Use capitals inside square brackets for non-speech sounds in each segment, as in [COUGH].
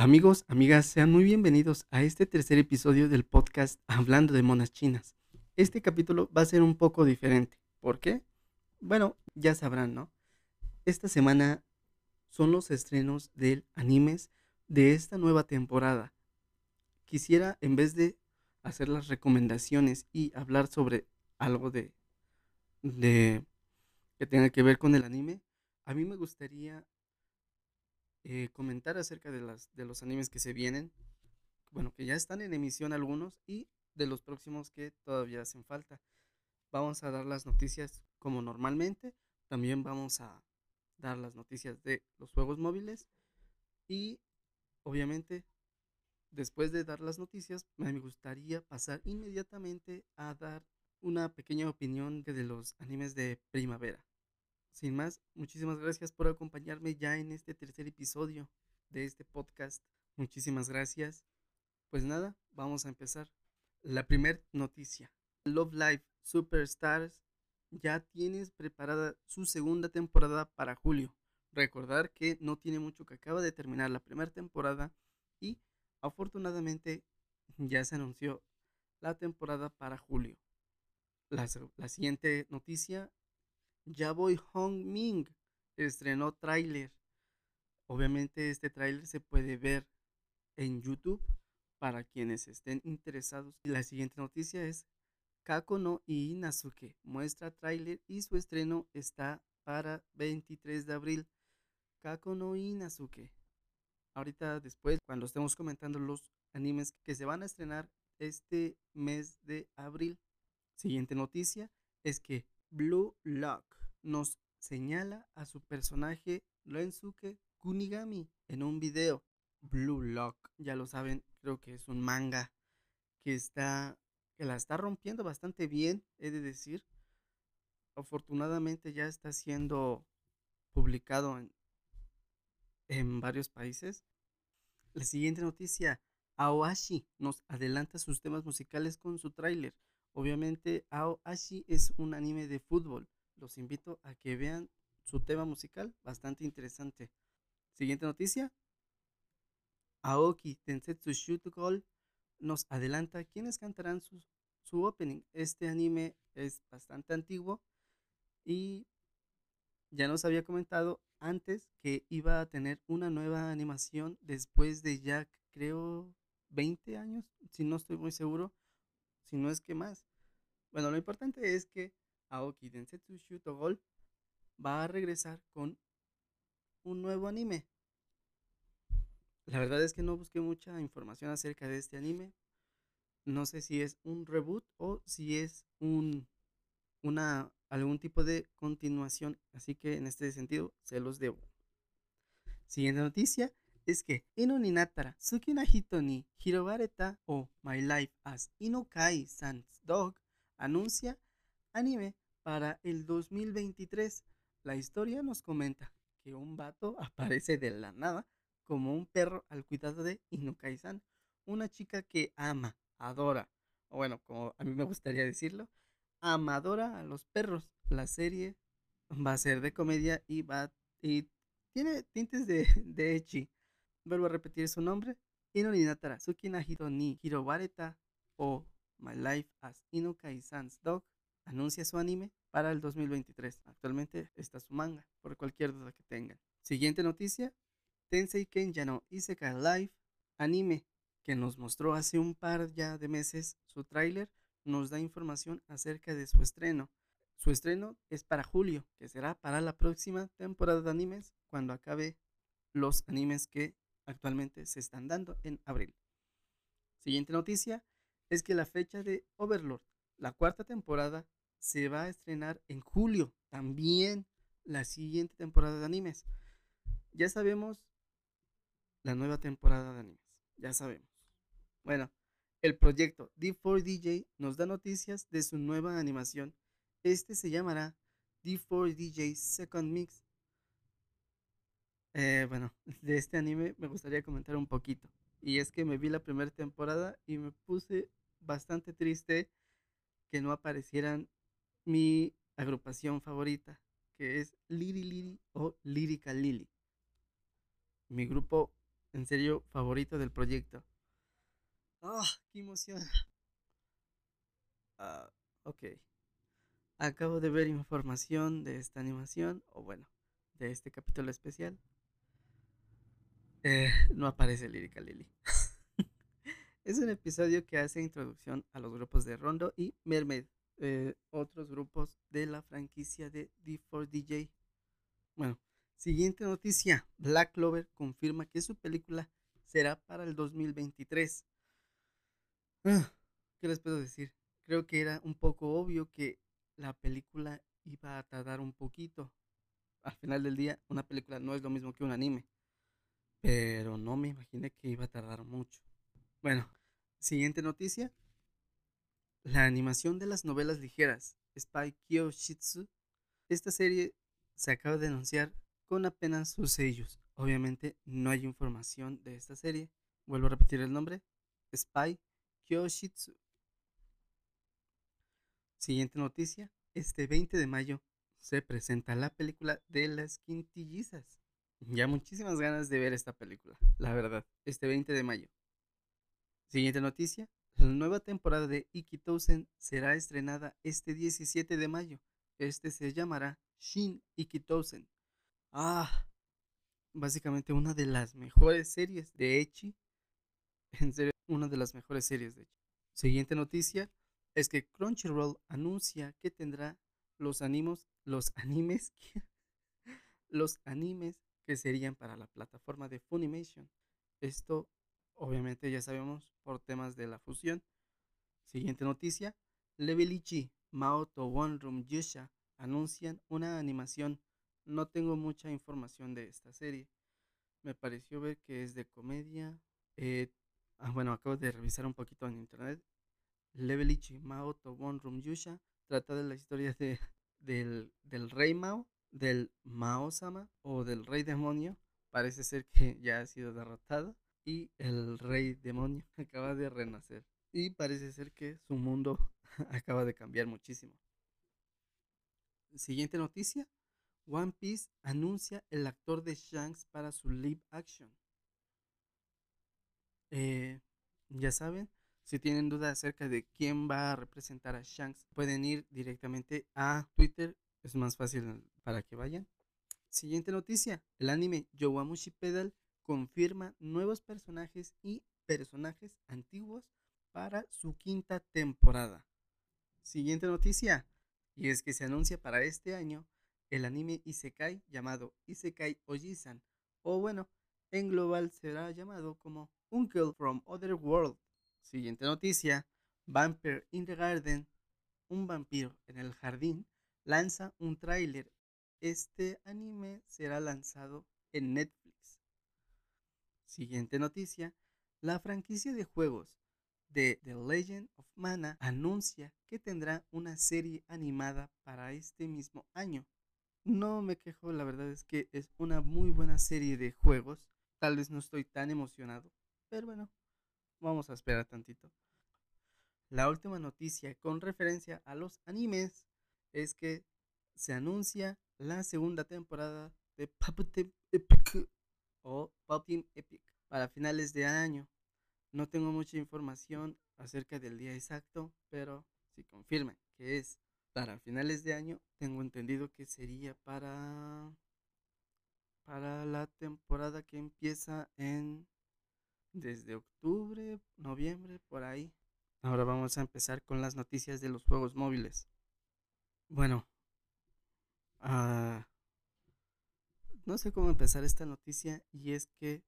Amigos, amigas, sean muy bienvenidos a este tercer episodio del podcast Hablando de Monas Chinas. Este capítulo va a ser un poco diferente. ¿Por qué? Bueno, ya sabrán, ¿no? Esta semana son los estrenos del animes de esta nueva temporada. Quisiera, en vez de hacer las recomendaciones y hablar sobre algo de, de que tenga que ver con el anime, a mí me gustaría eh, comentar acerca de, las, de los animes que se vienen, bueno, que ya están en emisión algunos y de los próximos que todavía hacen falta. Vamos a dar las noticias como normalmente, también vamos a dar las noticias de los juegos móviles y obviamente después de dar las noticias me gustaría pasar inmediatamente a dar una pequeña opinión de los animes de primavera. Sin más, muchísimas gracias por acompañarme ya en este tercer episodio de este podcast. Muchísimas gracias. Pues nada, vamos a empezar. La primera noticia. Love Live Superstars ya tienes preparada su segunda temporada para julio. Recordar que no tiene mucho que acaba de terminar la primera temporada y afortunadamente ya se anunció la temporada para julio. La siguiente noticia Yaboy Hong Ming estrenó tráiler. Obviamente este tráiler se puede ver en YouTube para quienes estén interesados. La siguiente noticia es Kako no Inazuke muestra tráiler y su estreno está para 23 de abril. Kako no Inazuke. Ahorita después, cuando estemos comentando los animes que se van a estrenar este mes de abril. Siguiente noticia es que Blue Lock nos señala a su personaje Rensuke Kunigami en un video. Blue Lock, ya lo saben, creo que es un manga que está que la está rompiendo bastante bien, he de decir. Afortunadamente ya está siendo publicado en, en varios países. La siguiente noticia, Aoashi nos adelanta sus temas musicales con su tráiler. Obviamente Aoashi es un anime de fútbol los invito a que vean su tema musical, bastante interesante. Siguiente noticia. Aoki Tensetsu Shoot Goal nos adelanta quiénes cantarán su, su opening. Este anime es bastante antiguo y ya nos había comentado antes que iba a tener una nueva animación después de ya creo 20 años, si no estoy muy seguro, si no es que más. Bueno, lo importante es que Aoki Densetsu Gol va a regresar con un nuevo anime. La verdad es que no busqué mucha información acerca de este anime. No sé si es un reboot o si es un una algún tipo de continuación, así que en este sentido se los debo. Siguiente noticia es que Inoninatara Tsukina Hito ni Hirobareta o My Life as Inokai Sans Dog anuncia anime para el 2023. La historia nos comenta que un vato [LAUGHS] aparece de la nada como un perro al cuidado de Inukai-san, una chica que ama, adora, o bueno, como a mí me gustaría decirlo, amadora a los perros. La serie va a ser de comedia y va y tiene tintes de, de echi. Vuelvo a repetir su nombre. Inoninatara Tsukina Hito ni Hirobareta o My Life as Inukai-san's Dog anuncia su anime para el 2023. Actualmente está su manga, por cualquier duda que tengan. Siguiente noticia, Tensei Kenja no Isekai Live, anime que nos mostró hace un par ya de meses su tráiler, nos da información acerca de su estreno. Su estreno es para julio, que será para la próxima temporada de animes cuando acabe los animes que actualmente se están dando en abril. Siguiente noticia es que la fecha de Overlord, la cuarta temporada, se va a estrenar en julio también la siguiente temporada de animes. Ya sabemos la nueva temporada de animes, ya sabemos. Bueno, el proyecto D4DJ nos da noticias de su nueva animación. Este se llamará D4DJ Second Mix. Eh, bueno, [LAUGHS] de este anime me gustaría comentar un poquito. Y es que me vi la primera temporada y me puse bastante triste que no aparecieran mi agrupación favorita, que es Liri Liri o Lírica Lili. Mi grupo en serio favorito del proyecto. ¡Ah! ¡Qué emoción! Ah, ok. Acabo de ver información de esta animación, o bueno, de este capítulo especial. Eh, no aparece Lírica Lily. [LAUGHS] es un episodio que hace introducción a los grupos de Rondo y Mermaid, eh, otros grupos de la franquicia de D4DJ. Bueno, siguiente noticia. Black Clover confirma que su película será para el 2023. Ah, ¿Qué les puedo decir? Creo que era un poco obvio que la película iba a tardar un poquito. Al final del día, una película no es lo mismo que un anime. Pero no me imaginé que iba a tardar mucho. Bueno, siguiente noticia. La animación de las novelas ligeras Spy Kyoshitsu. Esta serie se acaba de anunciar con apenas sus sellos. Obviamente no hay información de esta serie. Vuelvo a repetir el nombre. Spy Kyoshitsu. Siguiente noticia. Este 20 de mayo se presenta la película de las quintillizas. Ya muchísimas ganas de ver esta película, la verdad. Este 20 de mayo. Siguiente noticia. La nueva temporada de Ikitosen será estrenada este 17 de mayo. Este se llamará Shin Ikitosen. Ah, básicamente una de las mejores series de Echi. En serio, una de las mejores series de Echi. Siguiente noticia es que Crunchyroll anuncia que tendrá los animos, los animes, [LAUGHS] los animes que serían para la plataforma de Funimation. Esto obviamente ya sabemos por temas de la fusión. Siguiente noticia, Levelichi, Maoto One Room Yusha anuncian una animación. No tengo mucha información de esta serie. Me pareció ver que es de comedia. Eh, ah, bueno, acabo de revisar un poquito en internet. Levelichi Maoto One Room Yusha trata de la historia de, del, del rey Mao del Mao-sama o del rey demonio parece ser que ya ha sido derrotado y el rey demonio [LAUGHS] acaba de renacer y parece ser que su mundo [LAUGHS] acaba de cambiar muchísimo. Siguiente noticia. One Piece anuncia el actor de Shanks para su live action. Eh, ya saben, si tienen dudas acerca de quién va a representar a Shanks, pueden ir directamente a Twitter es más fácil para que vayan. Siguiente noticia. El anime Yowamushi Pedal confirma nuevos personajes y personajes antiguos para su quinta temporada. Siguiente noticia. Y es que se anuncia para este año el anime Isekai llamado Isekai Ojisan. O bueno, en global será llamado como Uncle from Other World. Siguiente noticia. Vampire in the Garden. Un vampiro en el jardín lanza un tráiler. Este anime será lanzado en Netflix. Siguiente noticia. La franquicia de juegos de The Legend of Mana anuncia que tendrá una serie animada para este mismo año. No me quejo, la verdad es que es una muy buena serie de juegos. Tal vez no estoy tan emocionado, pero bueno, vamos a esperar tantito. La última noticia con referencia a los animes es que se anuncia la segunda temporada de Puppet Epic o Pop Epic para finales de año. No tengo mucha información acerca del día exacto, pero si confirman que es para finales de año, tengo entendido que sería para para la temporada que empieza en desde octubre, noviembre, por ahí. Ahora vamos a empezar con las noticias de los juegos móviles. Bueno, ah, no sé cómo empezar esta noticia y es que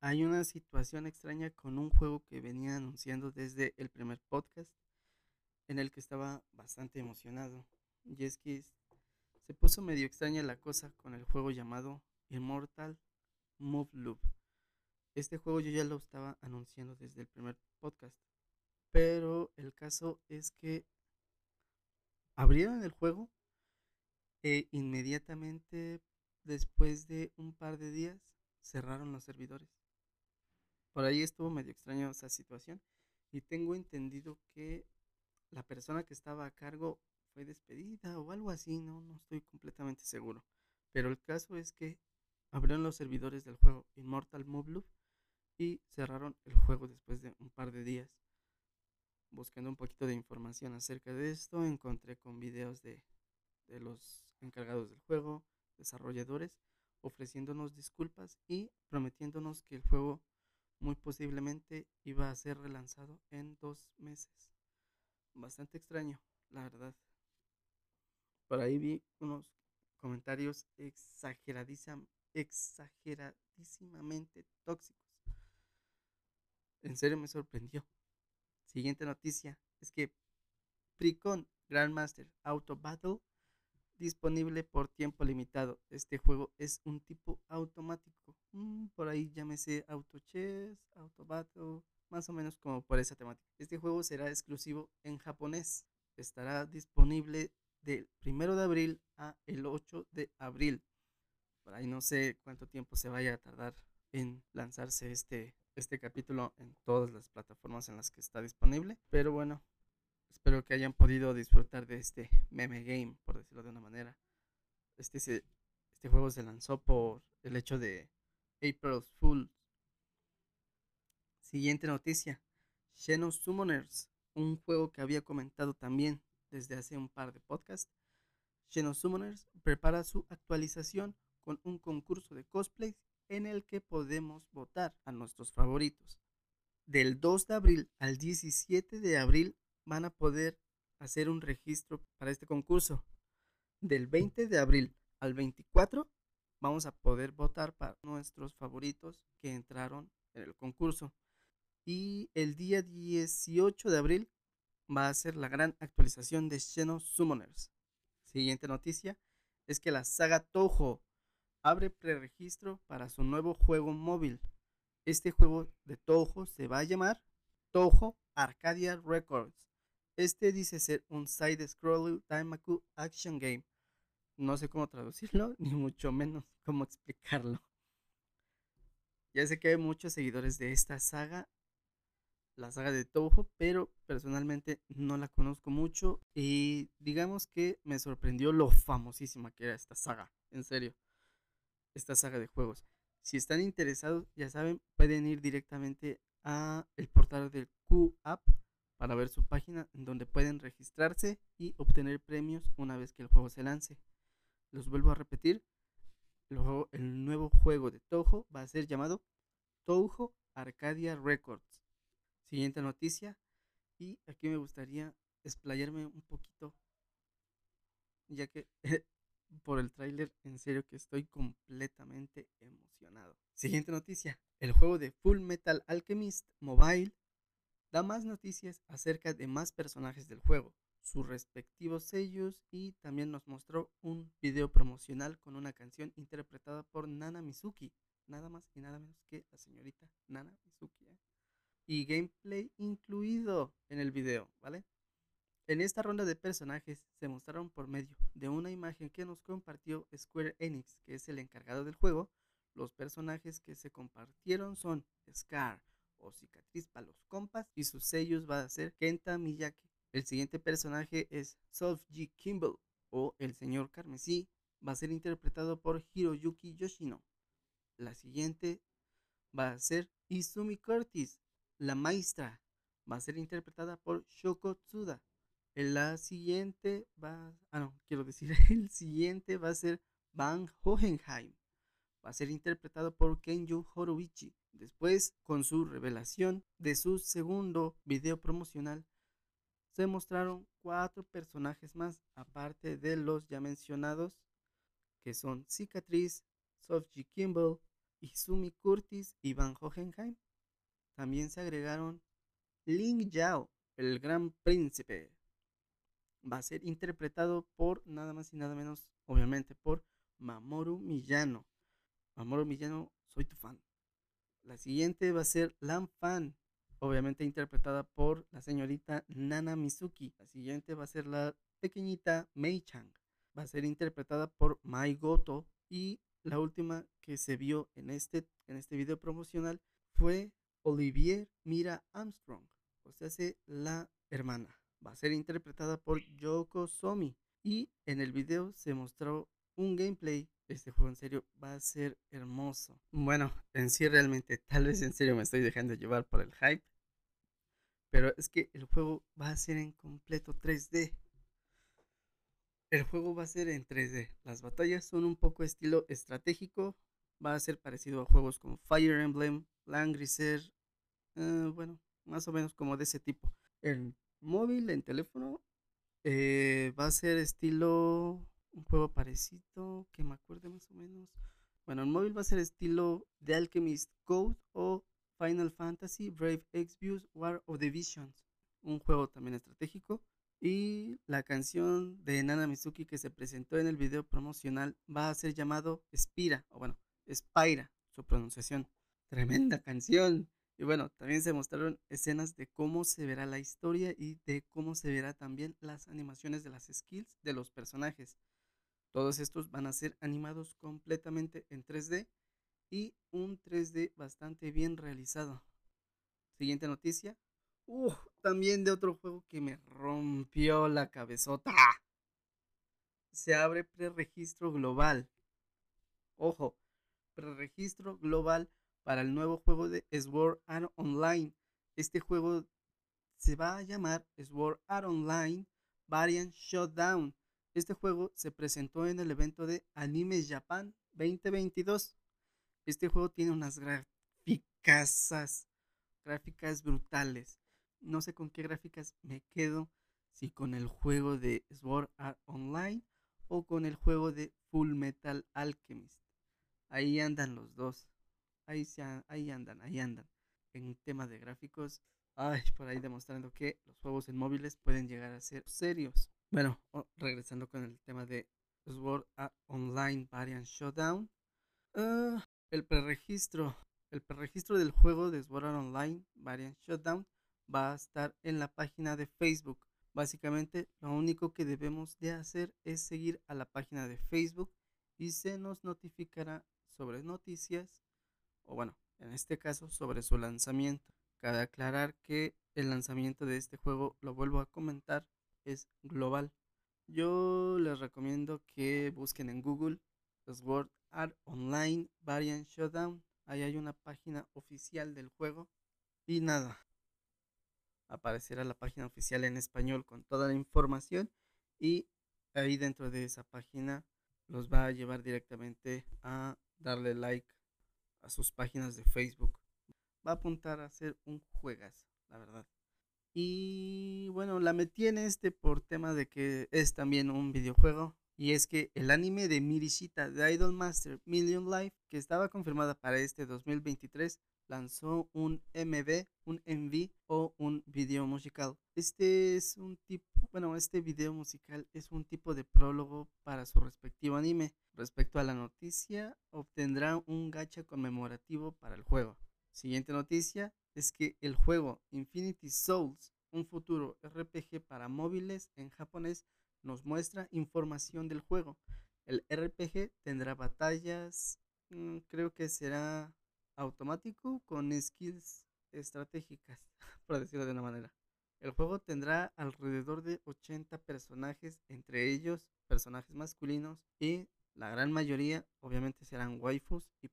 hay una situación extraña con un juego que venía anunciando desde el primer podcast en el que estaba bastante emocionado. Y es que se puso medio extraña la cosa con el juego llamado Immortal Move Loop. Este juego yo ya lo estaba anunciando desde el primer podcast. Pero el caso es que abrieron el juego e inmediatamente después de un par de días cerraron los servidores. Por ahí estuvo medio extraño esa situación y tengo entendido que la persona que estaba a cargo fue despedida o algo así, no, no estoy completamente seguro. Pero el caso es que abrieron los servidores del juego Immortal Move y cerraron el juego después de un par de días. Buscando un poquito de información acerca de esto, encontré con videos de, de los encargados del juego, desarrolladores, ofreciéndonos disculpas y prometiéndonos que el juego muy posiblemente iba a ser relanzado en dos meses. Bastante extraño, la verdad. Por ahí vi unos comentarios exageradísimamente tóxicos. En serio me sorprendió. Siguiente noticia es que Precon Grandmaster Auto Battle disponible por tiempo limitado. Este juego es un tipo automático. Mm, por ahí llámese Auto Chess, Auto Battle, más o menos como por esa temática. Este juego será exclusivo en japonés. Estará disponible del 1 de abril a el 8 de abril. Por ahí no sé cuánto tiempo se vaya a tardar en lanzarse este, este capítulo en todas las plataformas en las que está disponible. Pero bueno, Espero que hayan podido disfrutar de este meme game, por decirlo de una manera. Este, este juego se lanzó por el hecho de April Fools. Siguiente noticia. Xeno Summoners, un juego que había comentado también desde hace un par de podcasts. Xeno Summoners prepara su actualización con un concurso de cosplay en el que podemos votar a nuestros favoritos. Del 2 de abril al 17 de abril van a poder hacer un registro para este concurso. Del 20 de abril al 24 vamos a poder votar para nuestros favoritos que entraron en el concurso. Y el día 18 de abril va a ser la gran actualización de Xeno Summoners. Siguiente noticia es que la saga Toho abre preregistro para su nuevo juego móvil. Este juego de Toho se va a llamar Toho Arcadia Records este dice ser un side-scroller Daimaku Action Game. No sé cómo traducirlo, [LAUGHS] ni mucho menos cómo explicarlo. Ya sé que hay muchos seguidores de esta saga, la saga de Touhou, pero personalmente no la conozco mucho y digamos que me sorprendió lo famosísima que era esta saga, en serio, esta saga de juegos. Si están interesados, ya saben, pueden ir directamente a el portal del Q-App para ver su página en donde pueden registrarse y obtener premios una vez que el juego se lance. Los vuelvo a repetir, el, nuevo juego de Touhou va a ser llamado Touhou Arcadia Records. Siguiente noticia, y aquí me gustaría explayarme un poquito, ya que [LAUGHS] por el tráiler, en serio que estoy completamente emocionado. Siguiente noticia, el juego de Full Metal Alchemist Mobile da más noticias acerca de más personajes del juego, sus respectivos sellos y también nos mostró un video promocional con una canción interpretada por Nana Mizuki, nada más y nada menos que la señorita Nana Mizuki. ¿eh? Y gameplay incluido en el video, ¿vale? En esta ronda de personajes se mostraron por medio de una imagen que nos compartió Square Enix, que es el encargado del juego. Los personajes que se compartieron son Scar, o cicatriz para los compas y sus sellos va a ser Kenta Miyake. El siguiente personaje es G. Kimball o el señor Carmesí, va a ser interpretado por Hiroyuki Yoshino. La siguiente va a ser Izumi Curtis, la maestra, va a ser interpretada por Shoko Tsuda. La siguiente va, ah no, quiero decir, [LAUGHS] el siguiente va a ser Van Hohenheim, va a ser interpretado por Kenju Horobichi. Después, con su revelación de su segundo video promocional, se mostraron cuatro personajes más, aparte de los ya mencionados, que son Cicatriz, Sophie Kimball, Izumi Curtis y Van Hohenheim. También se agregaron Ling Yao, el gran príncipe. Va a ser interpretado por nada más y nada menos, obviamente, por Mamoru Miyano. Mamoru Miyano, soy tu fan. La siguiente va a ser Lam Fan, obviamente interpretada por la señorita Nana Mizuki. La siguiente va a ser la pequeñita Mei Chang. Va a ser interpretada por Mai Goto. Y la última que se vio en este, en este video promocional fue Olivier Mira Armstrong. O sea, la hermana. Va a ser interpretada por Yoko Somi. Y en el video se mostró un gameplay. Este juego en serio va a ser hermoso. Bueno, en sí realmente, tal vez en serio me estoy dejando llevar por el hype. Pero es que el juego va a ser en completo 3D. El juego va a ser en 3D. Las batallas son un poco estilo estratégico. Va a ser parecido a juegos como Fire Emblem, Langrisser. Eh, bueno, más o menos como de ese tipo. En móvil, en teléfono, eh, va a ser estilo un juego parecido que me acuerde más o menos. Bueno, en móvil va a ser estilo The Alchemist Code o Final Fantasy Brave Exvius War of the Visions. Un juego también estratégico. Y la canción de Nana Mizuki que se presentó en el video promocional va a ser llamado Spira, o bueno, Spira, su pronunciación. Tremenda canción. Y bueno, también se mostraron escenas de cómo se verá la historia y de cómo se verá también las animaciones de las skills de los personajes. Todos estos van a ser animados completamente en 3D y un 3D bastante bien realizado. Siguiente noticia. Uh, también de otro juego que me rompió la cabezota. Se abre preregistro global. Ojo, preregistro global para el nuevo juego de Sword Art Online. Este juego se va a llamar Sword Art Online Variant Shutdown. Este juego se presentó en el evento de Anime Japan 2022. Este juego tiene unas gráficas, gráficas brutales. No sé con qué gráficas me quedo, si con el juego de Sword Art Online o con el juego de Full Metal Alchemist. Ahí andan los dos ahí, se, ahí andan, ahí andan. En tema de gráficos, ay, por ahí demostrando que los juegos en móviles pueden llegar a ser serios. Bueno, regresando con el tema de Sword Online Variant Showdown. Ah, el preregistro. El preregistro del juego de Sword Online Variant Showdown va a estar en la página de Facebook. Básicamente lo único que debemos de hacer es seguir a la página de Facebook y se nos notificará sobre noticias o bueno, en este caso sobre su lanzamiento. Cabe aclarar que el lanzamiento de este juego, lo vuelvo a comentar, es global. Yo les recomiendo que busquen en Google Sword Art Online Variant Showdown. Ahí hay una página oficial del juego. Y nada, aparecerá la página oficial en español con toda la información. Y ahí dentro de esa página los va a llevar directamente a darle like a sus páginas de Facebook. Va a apuntar a ser un juegas, la verdad. Y bueno, la metí en este por tema de que es también un videojuego. Y es que el anime de Mirishita de Idol Master Million Life, que estaba confirmada para este 2023, lanzó un MV, un MV o un video musical. Este es un tipo, bueno, este video musical es un tipo de prólogo para su respectivo anime. Respecto a la noticia, obtendrá un gacha conmemorativo para el juego. Siguiente noticia es que el juego Infinity Souls, un futuro RPG para móviles en japonés, nos muestra información del juego. El RPG tendrá batallas, mm, creo que será automático con skills estratégicas, [LAUGHS] por decirlo de una manera. El juego tendrá alrededor de 80 personajes, entre ellos personajes masculinos y la gran mayoría obviamente serán waifus y.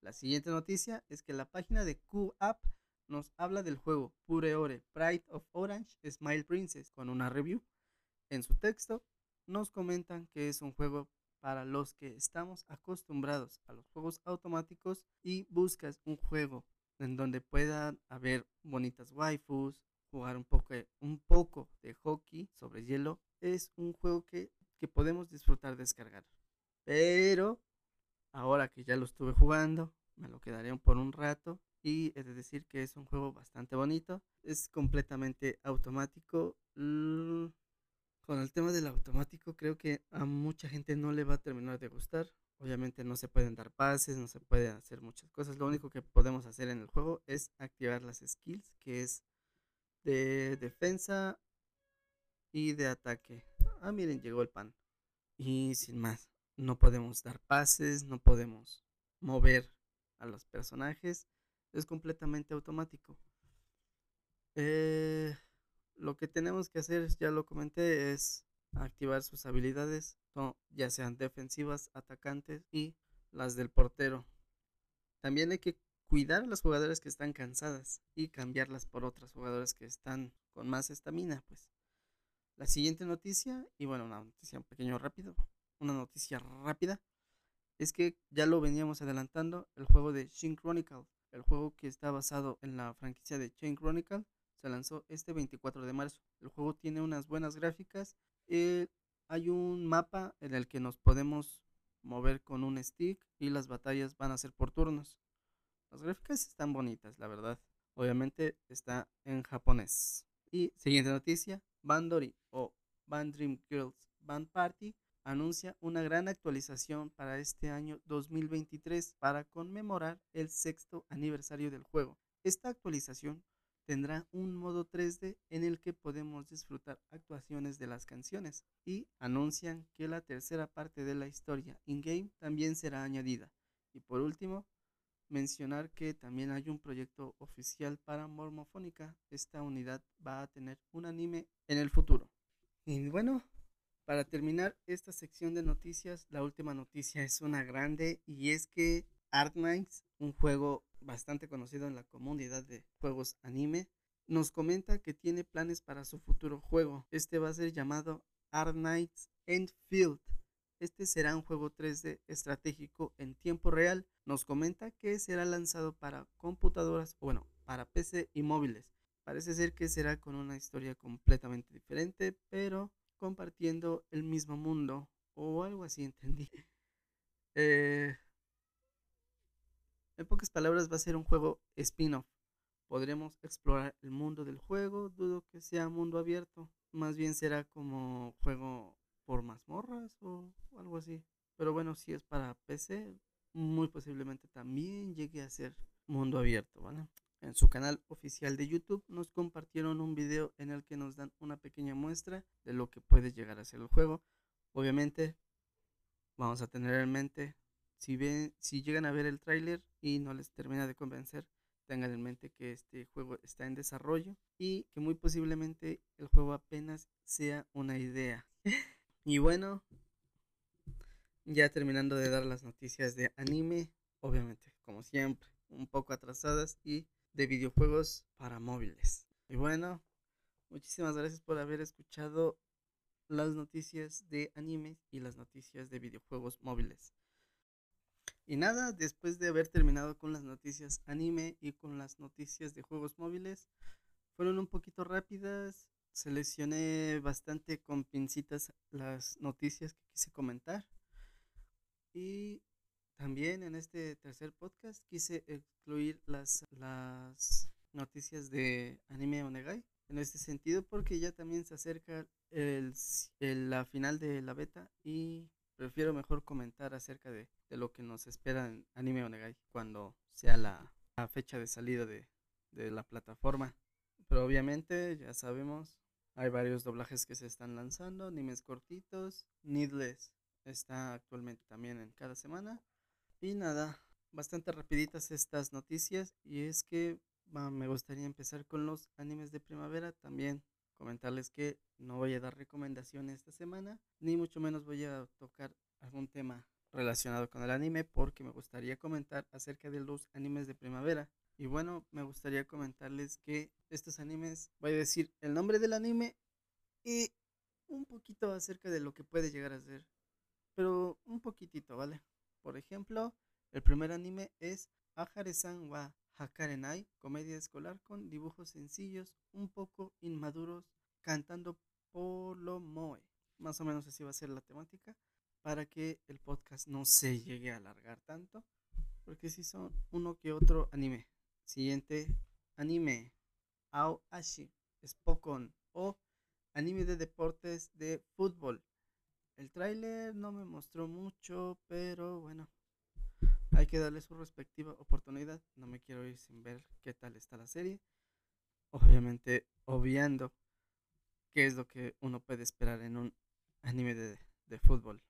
La siguiente noticia es que la página de Q-App nos habla del juego Pure Ore Pride of Orange Smile Princess con una review. En su texto nos comentan que es un juego para los que estamos acostumbrados a los juegos automáticos y buscas un juego en donde puedan haber bonitas waifus, jugar un poco, de hockey sobre hielo, es un juego que, podemos disfrutar descargar. Pero ahora que ya lo estuve jugando, me lo quedaré por un rato y he de decir que es un juego bastante bonito, es completamente automático. Con el tema del automático creo que a mucha gente no le va a terminar de gustar. Obviamente no se pueden dar pases, no se pueden hacer muchas cosas. Lo único que podemos hacer en el juego es activar las skills, que es de defensa y de ataque. Ah, miren, llegó el pan. Y sin más, no podemos dar pases, no podemos mover a los personajes. Es completamente automático. Eh, lo que tenemos que hacer, ya lo comenté, es activar sus habilidades, ya sean defensivas, atacantes y las del portero. También hay que cuidar a las jugadoras que están cansadas y cambiarlas por otras jugadoras que están con más estamina, pues. La siguiente noticia, y bueno, una noticia un pequeño rápido, una noticia rápida, es que ya lo veníamos adelantando, el juego de Shin Chronicle, el juego que está basado en la franquicia de Chain Chronicle, se lanzó este 24 de marzo. El juego tiene unas buenas gráficas, eh, hay un mapa en el que nos podemos mover con un stick y las batallas van a ser por turnos. Las gráficas están bonitas, la verdad. Obviamente está en japonés. Y siguiente noticia, Bandori o Band Dream Girls Band Party anuncia una gran actualización para este año 2023 para conmemorar el sexto aniversario del juego. Esta actualización tendrá un modo 3D en el que podemos disfrutar actuaciones de las canciones y anuncian que la tercera parte de la historia in-game también será añadida. Y por último, mencionar que también hay un proyecto oficial para Mormofónica. Esta unidad va a tener un anime en el futuro. Y bueno, para terminar esta sección de noticias, la última noticia es una grande y es que Arknights, un juego bastante conocido en la comunidad de juegos anime, nos comenta que tiene planes para su futuro juego. Este va a ser llamado Arknights Endfield. Este será un juego 3D estratégico en tiempo real. Nos comenta que será lanzado para computadoras, bueno, para PC y móviles. Parece ser que será con una historia completamente diferente, pero compartiendo el mismo mundo o algo así, entendí. [LAUGHS] Eh, en pocas palabras va a ser un juego spin-off. Podremos explorar el mundo del juego, dudo que sea mundo abierto. Más bien será como juego por mazmorras o algo así. Pero bueno, si es para PC, muy posiblemente también llegue a ser mundo abierto, ¿vale? En su canal oficial de YouTube nos compartieron un video en el que nos dan una pequeña muestra de lo que puede llegar a ser el juego. Obviamente vamos a tener en mente si ven si llegan a ver el tráiler y no les termina de convencer, tengan en mente que este juego está en desarrollo y que muy posiblemente el juego apenas sea una idea. [LAUGHS] Y bueno, ya terminando de dar las noticias de anime, obviamente, como siempre, un poco atrasadas y de videojuegos para móviles. Y bueno, muchísimas gracias por haber escuchado las noticias de anime y las noticias de videojuegos móviles. Y nada, después de haber terminado con las noticias anime y con las noticias de juegos móviles, fueron un poquito rápidas, seleccioné bastante con pincitas las noticias que quise comentar. Y también en este tercer podcast quise excluir las, las noticias de anime Onegai. En este sentido, porque ya también se acerca el, la final de la beta y prefiero mejor comentar acerca de, de, lo que nos espera en Anime Onegai cuando sea la, la fecha de salida de, de la plataforma. Pero obviamente, ya sabemos, hay varios doblajes que se están lanzando, animes cortitos. Needless está actualmente también en cada semana. Y nada, bastante rapiditas estas noticias. Y es que me gustaría empezar con los animes de primavera. También comentarles que no voy a dar recomendaciones esta semana. Ni mucho menos voy a tocar algún tema relacionado con el anime. Porque me gustaría comentar acerca de los animes de primavera. Y bueno, me gustaría comentarles que estos animes, voy a decir el nombre del anime y un poquito acerca de lo que puede llegar a ser. Pero un poquitito, ¿vale? Por ejemplo, el primer anime es Ahare-san wa Hakarenai, comedia escolar con dibujos sencillos, un poco inmaduros, cantando Polo Moe. Más o menos así va a ser la temática, para que el podcast no se llegue a alargar tanto, porque si son uno que otro anime. Siguiente anime. Ao Ashi. Spokon. O anime de deportes de fútbol. El tráiler no me mostró mucho, pero bueno. Hay que darle su respectiva oportunidad. No me quiero ir sin ver qué tal está la serie. Obviamente, obviando qué es lo que uno puede esperar en un anime de, de fútbol.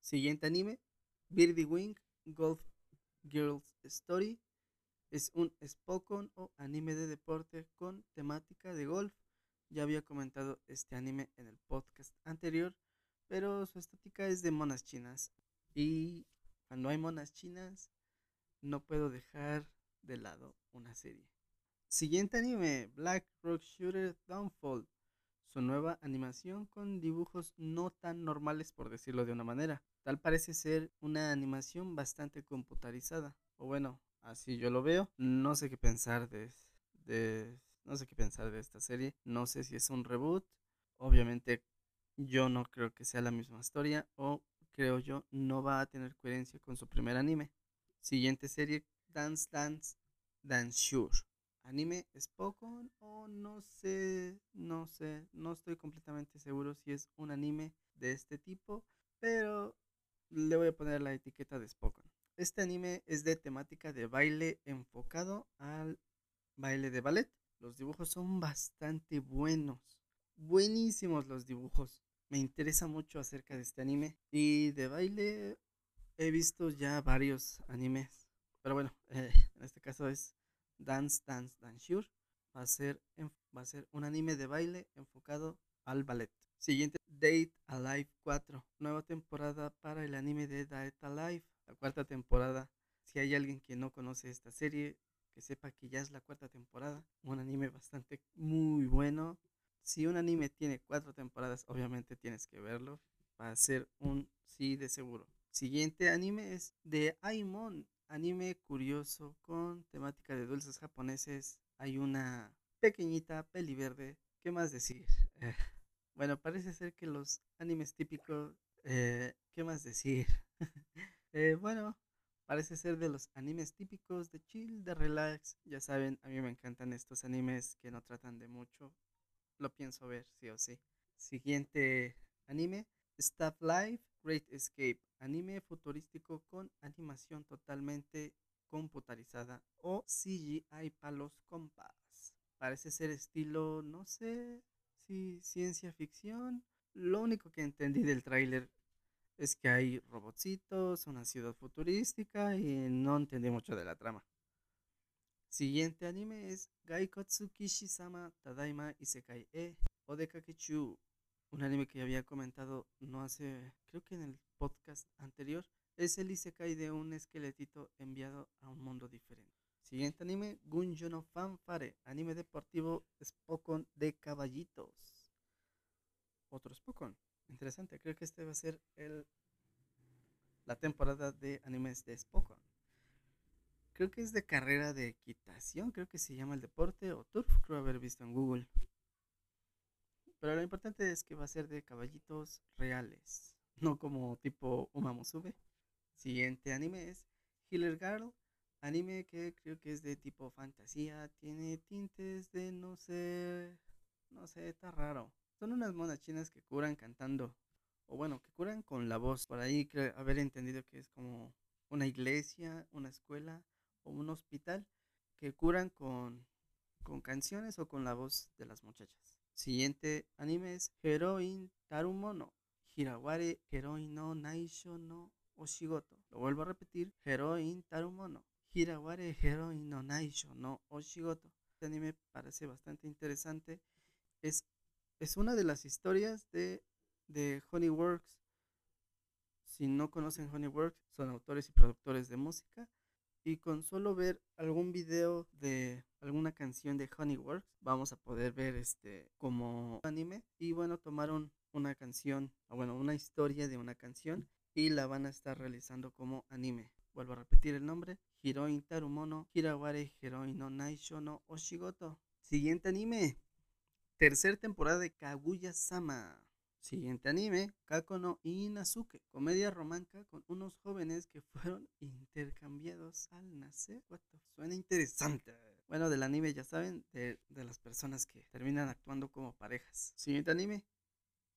Siguiente anime, Birdie Wing Golf Girls Story. Es un Spokon o anime de deporte con temática de golf. Ya había comentado este anime en el podcast anterior. Pero su estética es de monas chinas. Y cuando hay monas chinas, no puedo dejar de lado una serie. Siguiente anime, Black Rock Shooter Downfall. Su nueva animación con dibujos no tan normales por decirlo de una manera. Tal parece ser una animación bastante computarizada. O bueno, así yo lo veo. No sé qué pensar de, de no sé qué pensar de esta serie. No sé si es un reboot. Obviamente yo no creo que sea la misma historia o creo yo no va a tener coherencia con su primer anime. Siguiente serie, Dance Dance Dance Sure. Anime Spokon o no sé, no sé, no estoy completamente seguro si es un anime de este tipo, pero le voy a poner la etiqueta de Spokon. Este anime es de temática de baile enfocado al baile de ballet. Los dibujos son bastante buenos, buenísimos los dibujos. Me interesa mucho acerca de este anime y de baile he visto ya varios animes, pero bueno, [LAUGHS] eh, en este caso es Dance Dance Dance Sure. Va a, ser, va a ser un anime de baile enfocado al ballet. Siguiente, Date Alive 4. Nueva temporada para el anime de Date Alive. La cuarta temporada. Si hay alguien que no conoce esta serie, que sepa que ya es la cuarta temporada. Un anime bastante muy bueno. Si un anime tiene cuatro temporadas, obviamente tienes que verlo. Va a ser un sí de seguro. Siguiente anime es de Aimon, anime curioso con temática de dulces japoneses. Hay una pequeñita peli verde. ¿Qué más decir? Eh, bueno, parece ser que los animes típicos... Eh, ¿Qué más decir? [LAUGHS] Eh, bueno, parece ser de los animes típicos de chill, de relax. Ya saben, a mí me encantan estos animes que no tratan de mucho. Lo pienso ver, sí o sí. Siguiente anime, Staff Life Great Escape, anime futurístico con animación totalmente computarizada o CGI palos compas. Parece ser estilo, no sé si ciencia ficción. Lo único que entendí del tráiler es que hay robotcitos, una ciudad futurística y no entendí mucho de la trama. Siguiente anime es Gaikotsu Kishi-sama Tadaima Isekai E Odekakechu un anime que había comentado no hace, creo que en el podcast anterior, es el Isekai de un esqueletito enviado a un mundo diferente. Siguiente anime, Gunjo no Fanfare, anime deportivo Spokon de caballitos. Otro Spokon. Interesante, creo que este va a ser el, la temporada de animes de Spokon. Creo que es de carrera de equitación, creo que se llama el deporte, o turf, creo haber visto en Google. Pero lo importante es que va a ser de caballitos reales, [LAUGHS] no como tipo Umamusume. Siguiente anime es Healer Girl, anime que creo que es de tipo fantasía, tiene tintes de no sé, no sé, está raro. Son unas monas chinas que curan cantando, o bueno, que curan con la voz. Por ahí creo haber entendido que es como una iglesia, una escuela o un hospital que curan con, con canciones o con la voz de las muchachas. Siguiente anime es Heroin Tarumono. Hiraware Heroin no Naisho no Oshigoto. Lo vuelvo a repetir. Heroin Tarumono. Hiraware Heroin no Naisho no Oshigoto. Este anime parece bastante interesante. Es, es una de las historias de, de Honeyworks. Si no conocen Honeyworks, son autores y productores de música y con solo ver algún video de alguna canción de Honeyworks vamos a poder ver este como anime y bueno tomaron una canción o bueno una historia de una canción y la van a estar realizando como anime. Vuelvo a repetir el nombre Hiroin Tarumono Hiraware Heroin no Oshigoto. Siguiente anime tercera temporada de Kaguya Sama Siguiente anime, Kako no Inazuke, comedia romántica con unos jóvenes que fueron [LAUGHS] intercambiados al nacer. Suena interesante. Bueno, del anime ya saben, de, las personas que terminan actuando como parejas. Siguiente anime,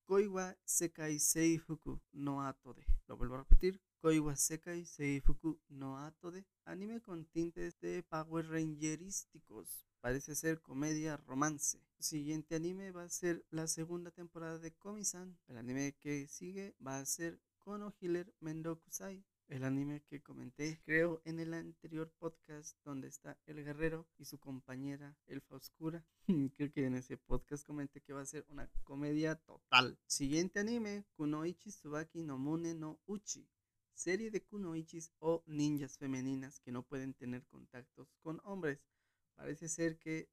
Koiwa Sekai Seifuku no Atode. Lo vuelvo a repetir, Koiwa Sekai Seifuku no Atode. Anime con tintes de Power Rangerísticos parece ser comedia romance. Siguiente anime va a ser la segunda temporada de Komi-san. El anime que sigue va a ser Kono Healer Mendokusai. el anime que comenté, creo, en el anterior podcast donde está el guerrero y su compañera Elfa Oscura. [LAUGHS] creo que en ese podcast comenté que va a ser una comedia total. Siguiente anime, Kunoichi Tsubaki no Mune no Uchi. Serie de kunoichis o ninjas femeninas que no pueden tener contactos con hombres. Parece ser que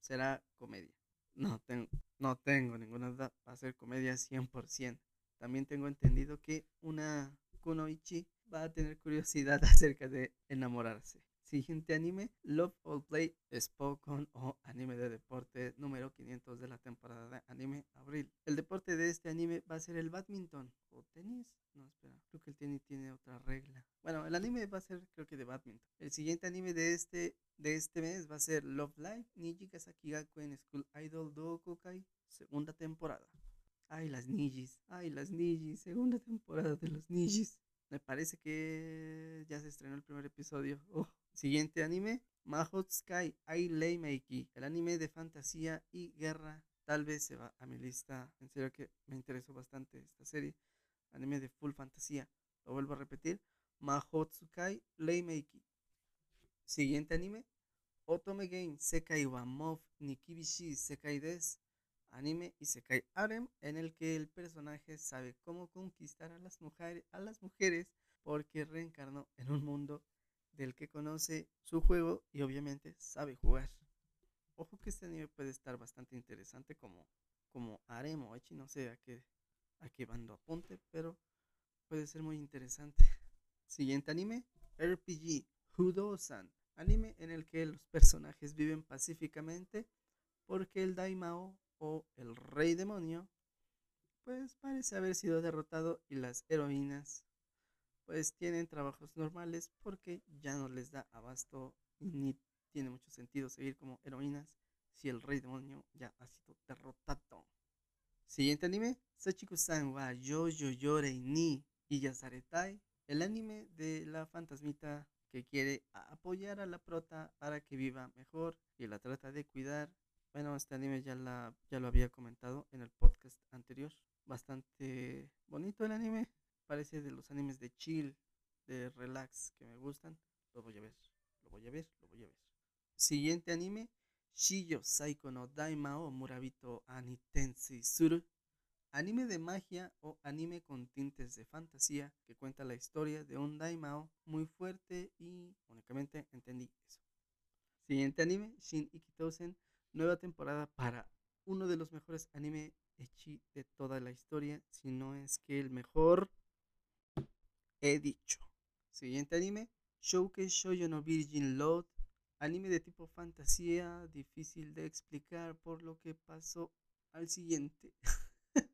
será comedia. No tengo, no tengo ninguna duda, va a ser comedia 100%. También tengo entendido que una kunoichi va a tener curiosidad [LAUGHS] acerca de enamorarse. Siguiente anime, Love All Play Spoken o anime de deporte número 500 de la temporada de anime abril. El deporte de este anime va a ser el badminton o tenis. No, espera, creo que el tenis tiene otra regla. Bueno, el anime va a ser creo que de badminton. El siguiente anime de este de este mes va a ser Love Live Niji Kasaki en School Idol Dokokai, segunda temporada. Ay, las Nijis, ay, las Nijis, segunda temporada de los Nijis. Me parece que ya se estrenó el primer episodio. [LAUGHS] Oh. Siguiente anime, Mahou Sky I Lay el anime de fantasía y guerra. Tal vez se va a mi lista. En serio que me interesó bastante esta serie. Anime de full fantasía. Lo vuelvo a repetir. Mahotsukai Meiki. Siguiente anime. Otome Game Sekai wa Mof Nikibishi Sekai Des anime y Isekai Arem, en el que el personaje sabe cómo conquistar a las, a las mujeres porque reencarnó en un mundo del que conoce su juego y obviamente sabe jugar. Ojo que este anime puede estar bastante interesante como, como Arem o Echi, no sé a qué, a qué bando apunte, pero puede ser muy interesante. [LAUGHS] Siguiente anime, RPG Hudo-san, anime en el que los personajes viven pacíficamente porque el Daimao o el rey demonio, pues parece haber sido derrotado y las heroínas pues tienen trabajos normales porque ya no les da abasto ni tiene mucho sentido seguir como heroínas si el rey demonio ya ha sido derrotado. Siguiente anime, Sachiku-san wa Yoyo Yorei ni Iyasaretai, el anime de la fantasmita que quiere apoyar a la prota para que viva mejor y la trata de cuidar bueno, este anime ya, la, ya lo había comentado en el podcast anterior. Bastante bonito el anime. Parece de los animes de chill, de relax que me gustan. Lo voy a ver, lo voy a ver, lo voy a ver. Siguiente anime, Shiyo Saiko no Daimao Murabito Anitensi Suru. Anime de magia o anime con tintes de fantasía que cuenta la historia de un Daimao muy fuerte y únicamente entendí eso. Siguiente anime, Shin Ikitosen nueva temporada para uno de los mejores anime echi de toda la historia, si no es que el mejor he dicho. Siguiente anime, Shouke Shoujo no Virgin Load, anime de tipo fantasía, difícil de explicar por lo que pasó al siguiente. [LAUGHS]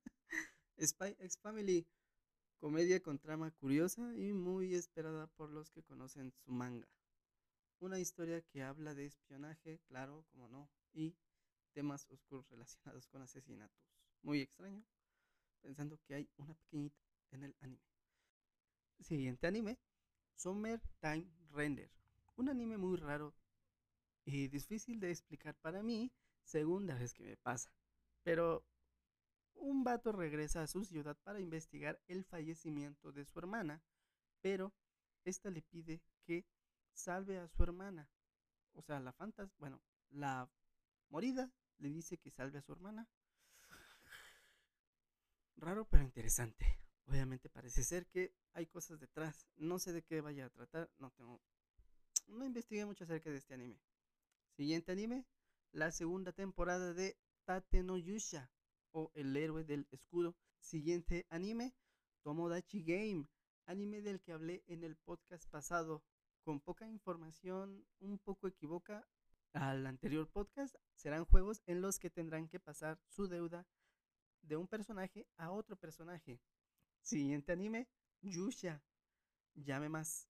Spy X Family, comedia con trama curiosa y muy esperada por los que conocen su manga. Una historia que habla de espionaje, claro, como no, y temas oscuros relacionados con asesinatos. Muy extraño, pensando que hay una pequeñita en el anime. Siguiente anime, Summer Time Render. Un anime muy raro y difícil de explicar para mí, segunda vez que me pasa. Pero un vato regresa a su ciudad para investigar el fallecimiento de su hermana, pero esta le pide que salve a su hermana. O sea, la fantas, bueno, la morida le dice que salve a su hermana. [SIGHS] Raro pero interesante. Obviamente parece ser que hay cosas detrás. No sé de qué vaya a tratar. No tengo. No investigué mucho acerca de este anime. Siguiente anime. La segunda temporada de Tate no Yusha. O El héroe del escudo. Siguiente anime. Tomodachi Game. Anime del que hablé en el podcast pasado. Con poca información, un poco equivoca, al anterior podcast, serán juegos en los que tendrán que pasar su deuda de un personaje a otro personaje. Siguiente anime, Yusha. Llame más.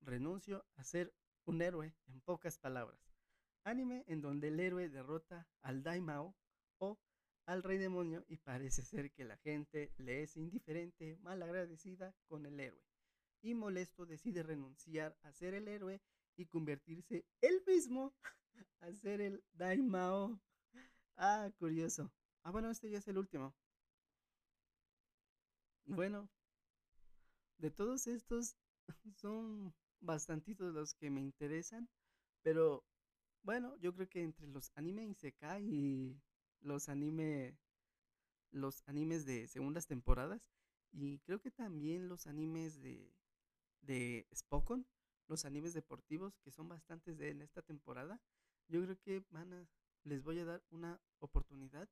Renuncio a ser un héroe, en pocas palabras. Anime en donde el héroe derrota al Daimao o al Rey Demonio y parece ser que la gente le es indiferente, mal agradecida con el héroe. Y molesto decide renunciar a ser el héroe y convertirse él mismo [LAUGHS] hacer el Daimao. Ah, curioso. Ah, bueno, este ya es el último. Bueno, de todos estos, [LAUGHS] son bastantitos los que me interesan, pero bueno, yo creo que entre los anime Isekai y los anime los animes de segundas temporadas y creo que también los animes de de Spokon, los animes deportivos que son bastantes de en esta temporada, yo creo que van a les voy a dar una oportunidad,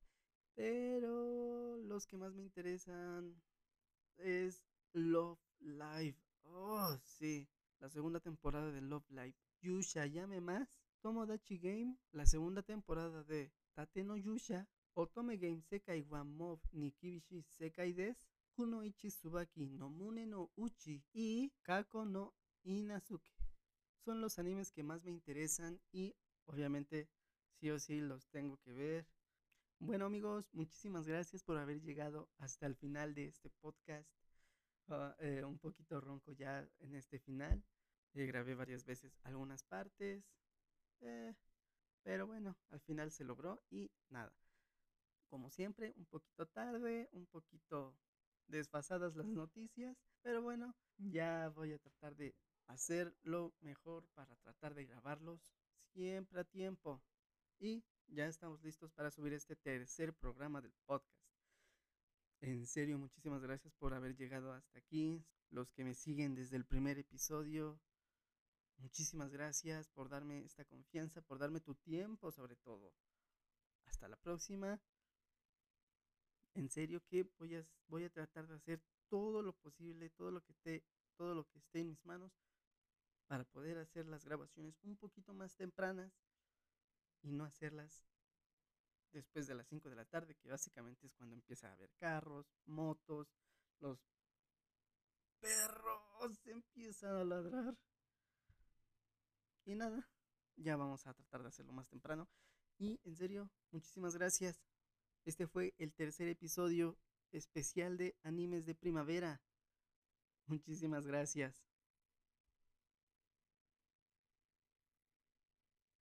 pero los que más me interesan es Love Live. Oh, sí, la segunda temporada de Love Live. Yusha Yame Más, Tomodachi Game, la segunda temporada de Tate no Yusha, Otome Game Sekai wa Mob Nikibishi Sekai Des, Kunoichi Tsubaki no Mune no Uchi y Kako no Inazuke. Son los animes que más me interesan y obviamente sí o sí los tengo que ver. Bueno amigos, muchísimas gracias por haber llegado hasta el final de este podcast. Ah, eh, un poquito ronco ya en este final. Eh, grabé varias veces algunas partes. Eh, pero bueno, al final se logró y nada. Como siempre, un poquito tarde, un poquito desfasadas las noticias. Pero bueno, ya voy a tratar de hacer lo mejor para tratar de grabarlos siempre a tiempo. Y ya estamos listos para subir este tercer programa del podcast. En serio, muchísimas gracias por haber llegado hasta aquí. Los que me siguen desde el primer episodio, muchísimas gracias por darme esta confianza, por darme tu tiempo sobre todo. Hasta la próxima. En serio que voy a, voy a tratar de hacer todo lo posible, todo lo que esté, todo lo que esté en mis manos para poder hacer las grabaciones un poquito más tempranas y no hacerlas después de las 5 de la tarde, que básicamente es cuando empieza a haber carros, motos, los perros empiezan a ladrar. Y nada, ya vamos a tratar de hacerlo más temprano. Y en serio, muchísimas gracias. Este fue el tercer episodio especial de animes de primavera. Muchísimas gracias.